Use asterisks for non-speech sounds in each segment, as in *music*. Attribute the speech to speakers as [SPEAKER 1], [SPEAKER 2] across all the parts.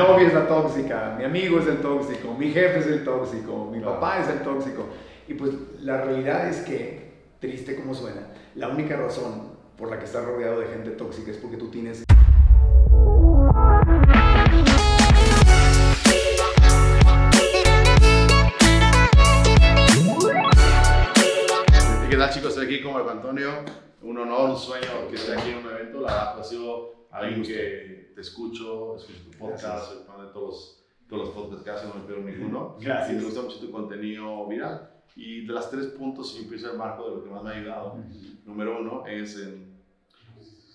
[SPEAKER 1] novia es la tóxica, mi amigo es el tóxico, mi jefe es el tóxico, mi papá es el tóxico. Y pues la realidad es que, triste como suena, la única razón por la que estás rodeado de gente tóxica es porque tú tienes...
[SPEAKER 2] ¿Qué tal chicos? Estoy aquí con Marco Antonio. Un honor, un sueño que esté aquí en un evento. La verdad, ha sido alguien que te escucho, escucho tu podcast, soy fan de todos todos los podcasts que haces, no me pierdo ninguno. *laughs*
[SPEAKER 1] Gracias.
[SPEAKER 2] Y me gusta mucho tu contenido viral. Y de las tres puntos, si empiezo el marco de lo que más me ha ayudado, número uno es en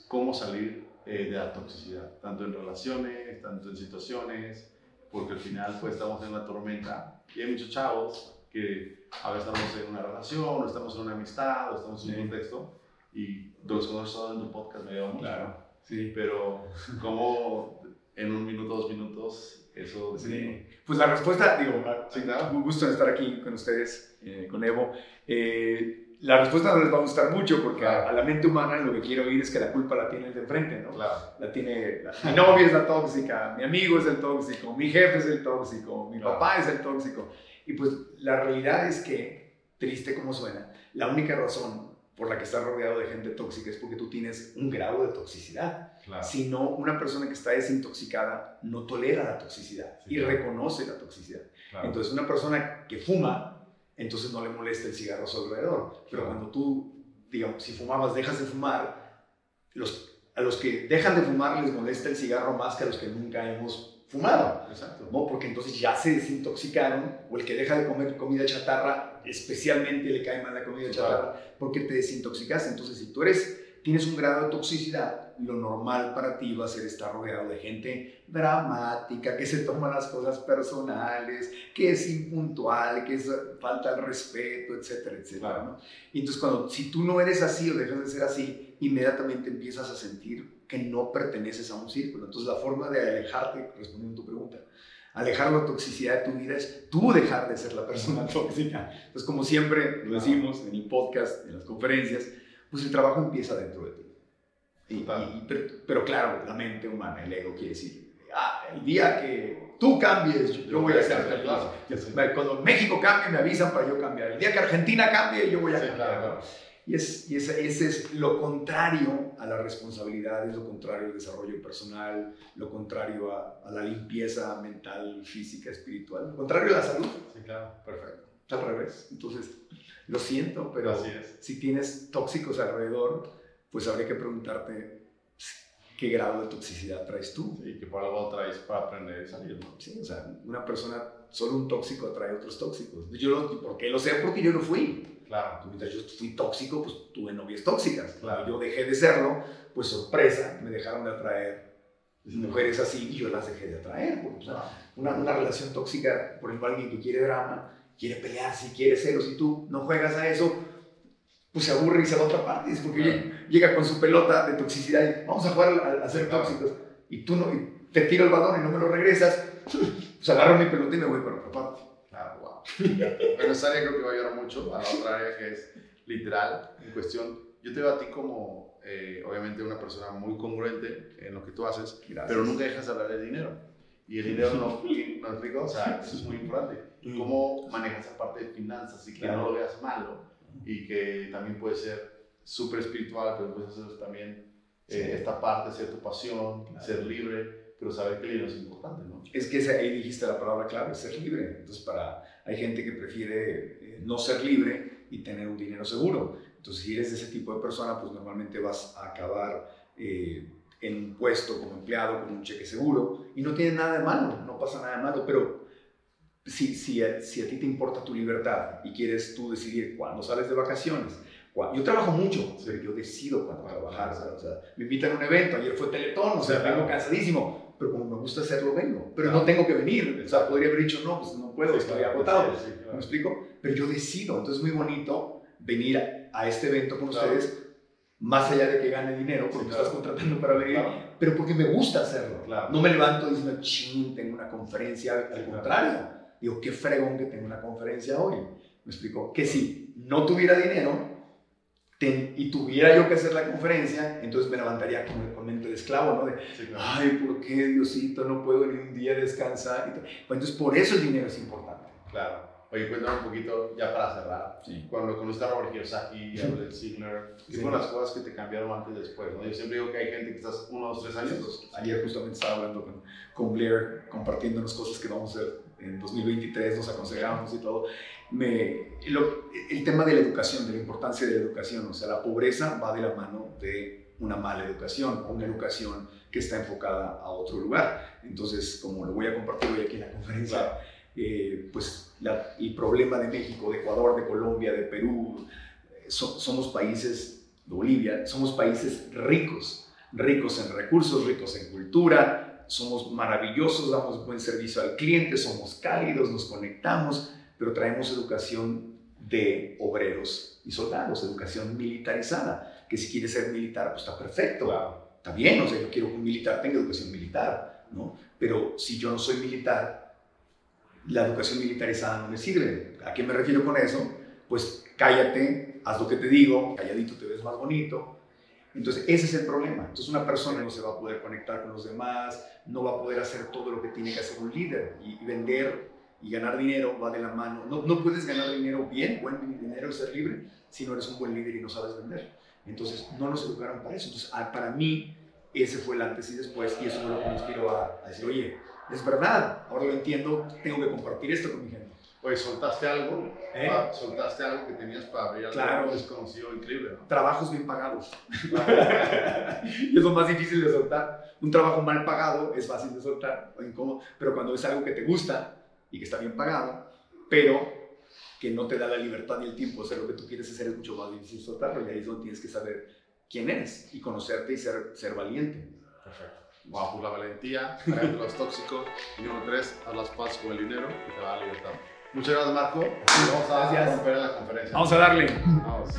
[SPEAKER 2] cómo salir eh, de la toxicidad, tanto en relaciones, tanto en situaciones, porque al final pues estamos en una tormenta y hay muchos chavos que a veces estamos en una relación, o estamos en una amistad, o estamos en un
[SPEAKER 1] Sí.
[SPEAKER 2] contexto, y de los que no en tu podcast me ayuda mucho.
[SPEAKER 1] Claro, sí.
[SPEAKER 2] Pero, ¿cómo en un minuto, dos minutos, eso
[SPEAKER 1] Sí. Pues la respuesta, digo,
[SPEAKER 2] Sí, claro.
[SPEAKER 1] un gusto estar aquí con ustedes, eh, con Evo. Eh, la respuesta no les va a gustar mucho porque a,
[SPEAKER 2] Claro.
[SPEAKER 1] a la mente humana lo que quiere oír es que la culpa la tiene el de enfrente, ¿no?
[SPEAKER 2] Claro.
[SPEAKER 1] La tiene, la- mi novia es la tóxica, mi amigo es el tóxico, mi jefe es el tóxico, mi
[SPEAKER 2] Claro.
[SPEAKER 1] papá es el tóxico. Y pues la realidad es que, triste como suena, la única razón por la que estás rodeado de gente tóxica es porque tú tienes un grado de toxicidad.
[SPEAKER 2] Claro.
[SPEAKER 1] Si no, una persona que está desintoxicada no tolera la toxicidad
[SPEAKER 2] Sí,
[SPEAKER 1] y
[SPEAKER 2] claro.
[SPEAKER 1] reconoce la toxicidad.
[SPEAKER 2] claro.
[SPEAKER 1] Entonces, una persona que fuma, entonces no le molesta el cigarro a su alrededor. Pero cuando tú, digamos, si fumabas, dejas de fumar, los, a los que dejan de fumar les molesta el cigarro más que a los que nunca hemos fumado.
[SPEAKER 2] Exacto.
[SPEAKER 1] ¿no? Porque entonces ya se desintoxicaron, o el que deja de comer comida chatarra, especialmente le cae mal la comida
[SPEAKER 2] Claro.
[SPEAKER 1] chatarra, porque te desintoxicaste. Entonces, si tú eres, tienes un grado de toxicidad, lo normal para ti va a ser estar rodeado de gente dramática, que se toma las cosas personales, que es impuntual, que es falta el respeto, etcétera, etcétera.
[SPEAKER 2] Claro.
[SPEAKER 1] ¿no? Y entonces, cuando, si tú no eres así o dejas de ser así, inmediatamente empiezas a sentir que no perteneces a un círculo. Entonces, la forma de alejarte, respondiendo a tu pregunta, alejar la toxicidad de tu vida es tú dejar de ser la persona *laughs* tóxica. Entonces, como siempre lo decimos en el podcast, en las conferencias, pues el trabajo empieza dentro de ti. Y- pero, pero claro, la mente humana, el ego quiere decir, ah, el día que tú cambies, yo, yo voy a ser feliz.
[SPEAKER 2] Claro.
[SPEAKER 1] Cuando México cambie, me avisan para yo cambiar. El día que Argentina cambie, yo voy a
[SPEAKER 2] Sí,
[SPEAKER 1] cambiar.
[SPEAKER 2] claro, claro.
[SPEAKER 1] Y, es, y ese, ese es lo contrario a la responsabilidad, es lo contrario al desarrollo personal, lo contrario a, a la limpieza mental, física, espiritual, lo contrario a la salud,
[SPEAKER 2] Sí, claro. Perfecto.
[SPEAKER 1] al revés. Entonces, lo siento, pero
[SPEAKER 2] Así es.
[SPEAKER 1] si tienes tóxicos alrededor, pues habría que preguntarte qué grado de toxicidad traes tú.
[SPEAKER 2] Sí, que por algo traes para aprender y salir, ¿no?
[SPEAKER 1] Sí, o sea, una persona, solo un tóxico atrae otros tóxicos. Yo lo, ¿Por qué lo sé? Porque yo lo fui.
[SPEAKER 2] Claro.
[SPEAKER 1] Mientras yo fui tóxico, pues tuve novias tóxicas.
[SPEAKER 2] Claro.
[SPEAKER 1] Yo dejé de serlo, pues sorpresa, me dejaron de atraer mujeres así y yo las dejé de atraer. porque,
[SPEAKER 2] Claro.
[SPEAKER 1] una, una relación tóxica, por ejemplo, alguien que quiere drama, quiere pelearse, quiere celos y tú no juegas a eso, pues se aburre y se va a otra parte. Es porque
[SPEAKER 2] Claro.
[SPEAKER 1] llega- llega con su pelota de toxicidad y vamos a jugar a, a ser
[SPEAKER 2] Claro.
[SPEAKER 1] tóxicos. Y tú no, y te tiro el balón y no me lo regresas, *laughs* pues agarro mi pelota y me voy para otra parte.
[SPEAKER 2] Pero esa área creo que va a ayudar mucho a la otra área que es literal, en cuestión. Yo te veo a ti como, eh, obviamente, una persona muy congruente en lo que tú haces,
[SPEAKER 1] Gracias.
[SPEAKER 2] pero nunca dejas de hablar de dinero. Y el dinero no, *laughs* no explico, o sea, eso es muy importante. ¿Cómo manejas esa parte de finanzas y que
[SPEAKER 1] Claro.
[SPEAKER 2] no lo veas malo? Y que también puede ser súper espiritual, pero puedes hacer también eh,
[SPEAKER 1] Sí.
[SPEAKER 2] esta parte, ser tu pasión,
[SPEAKER 1] Claro.
[SPEAKER 2] ser libre, pero saber que dinero es importante, ¿no?
[SPEAKER 1] Es que ahí dijiste la palabra clave, ser libre. Entonces, para, hay gente que prefiere eh, no ser libre y tener un dinero seguro. Entonces, si eres de ese tipo de persona, pues normalmente vas a acabar eh, en un puesto como empleado con un cheque seguro y no tiene nada de malo, no pasa nada de malo, pero si, si, a, si a ti te importa tu libertad y quieres tú decidir cuándo sales de vacaciones, yo trabajo mucho, pero yo decido cuándo trabajar. O sea, me invitan a un evento, ayer fue Teletón, o sea, vengo cansadísimo, pero como me gusta hacerlo, vengo. Pero
[SPEAKER 2] Claro.
[SPEAKER 1] no tengo que venir. O sea, podría haber dicho, no, pues no puedo,
[SPEAKER 2] Sí,
[SPEAKER 1] estoy
[SPEAKER 2] claro,
[SPEAKER 1] agotado.
[SPEAKER 2] sí, sí, claro.
[SPEAKER 1] ¿Me explico? Pero yo decido. Entonces es muy bonito venir a, a este evento con ustedes, más allá de que gane dinero, porque me estás contratando para venir, pero porque me gusta hacerlo. No me levanto diciendo, ching, tengo una conferencia. Al contrario, digo, qué fregón que tengo una conferencia hoy. ¿Me explico? Que si no tuviera dinero, y tuviera yo que hacer la conferencia, entonces me levantaría con, con mente de esclavo, ¿no? De, ay, ¿por qué Diosito no puedo ni un día descansar? Pues entonces por eso el dinero es importante.
[SPEAKER 2] Claro. Oye, cuéntame un poquito, ya para cerrar,
[SPEAKER 1] sí.
[SPEAKER 2] cuando conociste a Robert Kiyosaki, a Blake Ziegler, ¿qué fueron las cosas que te cambiaron antes y después? ¿no? Yo siempre digo que hay gente que estás uno, dos, tres años.
[SPEAKER 1] Ayer justamente estaba hablando con, con Blair, compartiéndonos cosas que vamos a hacer en 2023, nos aconsejamos y todo. Me, el tema de la educación, de la importancia de la educación, o sea, la pobreza va de la mano de una mala educación, una educación que está enfocada a otro lugar. Entonces, como lo voy a compartir hoy aquí en la conferencia, eh, pues el problema de México, de Ecuador, de Colombia, de Perú, eh, somos países, de Bolivia, somos países ricos, ricos en recursos, ricos en cultura, somos maravillosos, damos buen servicio al cliente, somos cálidos, nos conectamos, pero traemos educación de obreros y soldados, educación militarizada, que si quiere ser militar, pues está perfecto, está bien, o sea, yo quiero que un militar tenga educación militar, ¿no? Pero si yo no soy militar, la educación militarizada no me sirve. ¿A qué me refiero con eso? Pues cállate, haz lo que te digo, calladito te ves más bonito. Entonces, ese es el problema. Entonces, una persona no se va a poder conectar con los demás, no va a poder hacer todo lo que tiene que hacer un líder y, vender y ganar dinero va de la mano. No, no puedes ganar dinero bien, buen dinero ser libre si no eres un buen líder y no sabes vender. Entonces, no nos educaron para eso. Entonces, para mí, ese fue el antes y después y eso fue lo que me inspiró a, a decir, oye, es verdad, ahora lo entiendo, tengo que compartir esto con mi gente.
[SPEAKER 2] Oye, soltaste algo, ¿Eh? soltaste algo que tenías para abrir algo
[SPEAKER 1] claro.
[SPEAKER 2] desconocido, increíble, ¿no?
[SPEAKER 1] Trabajos bien pagados. y *laughs* es lo más difícil de soltar. Un trabajo mal pagado es fácil de soltar, o incómodo, pero cuando es algo que te gusta y que está bien pagado, pero que no te da la libertad ni el tiempo de hacer lo que tú quieres hacer, es mucho más difícil soltarlo. Y ahí es donde tienes que saber quién eres y conocerte y ser, ser valiente.
[SPEAKER 2] Perfecto. Pues la valentía, de los tóxicos. Y número tres, haz las paz con el dinero y te va a libertad. Muchas gracias, Marco. Vamos a romper la conferencia.
[SPEAKER 1] Vamos a darle.
[SPEAKER 2] Vamos.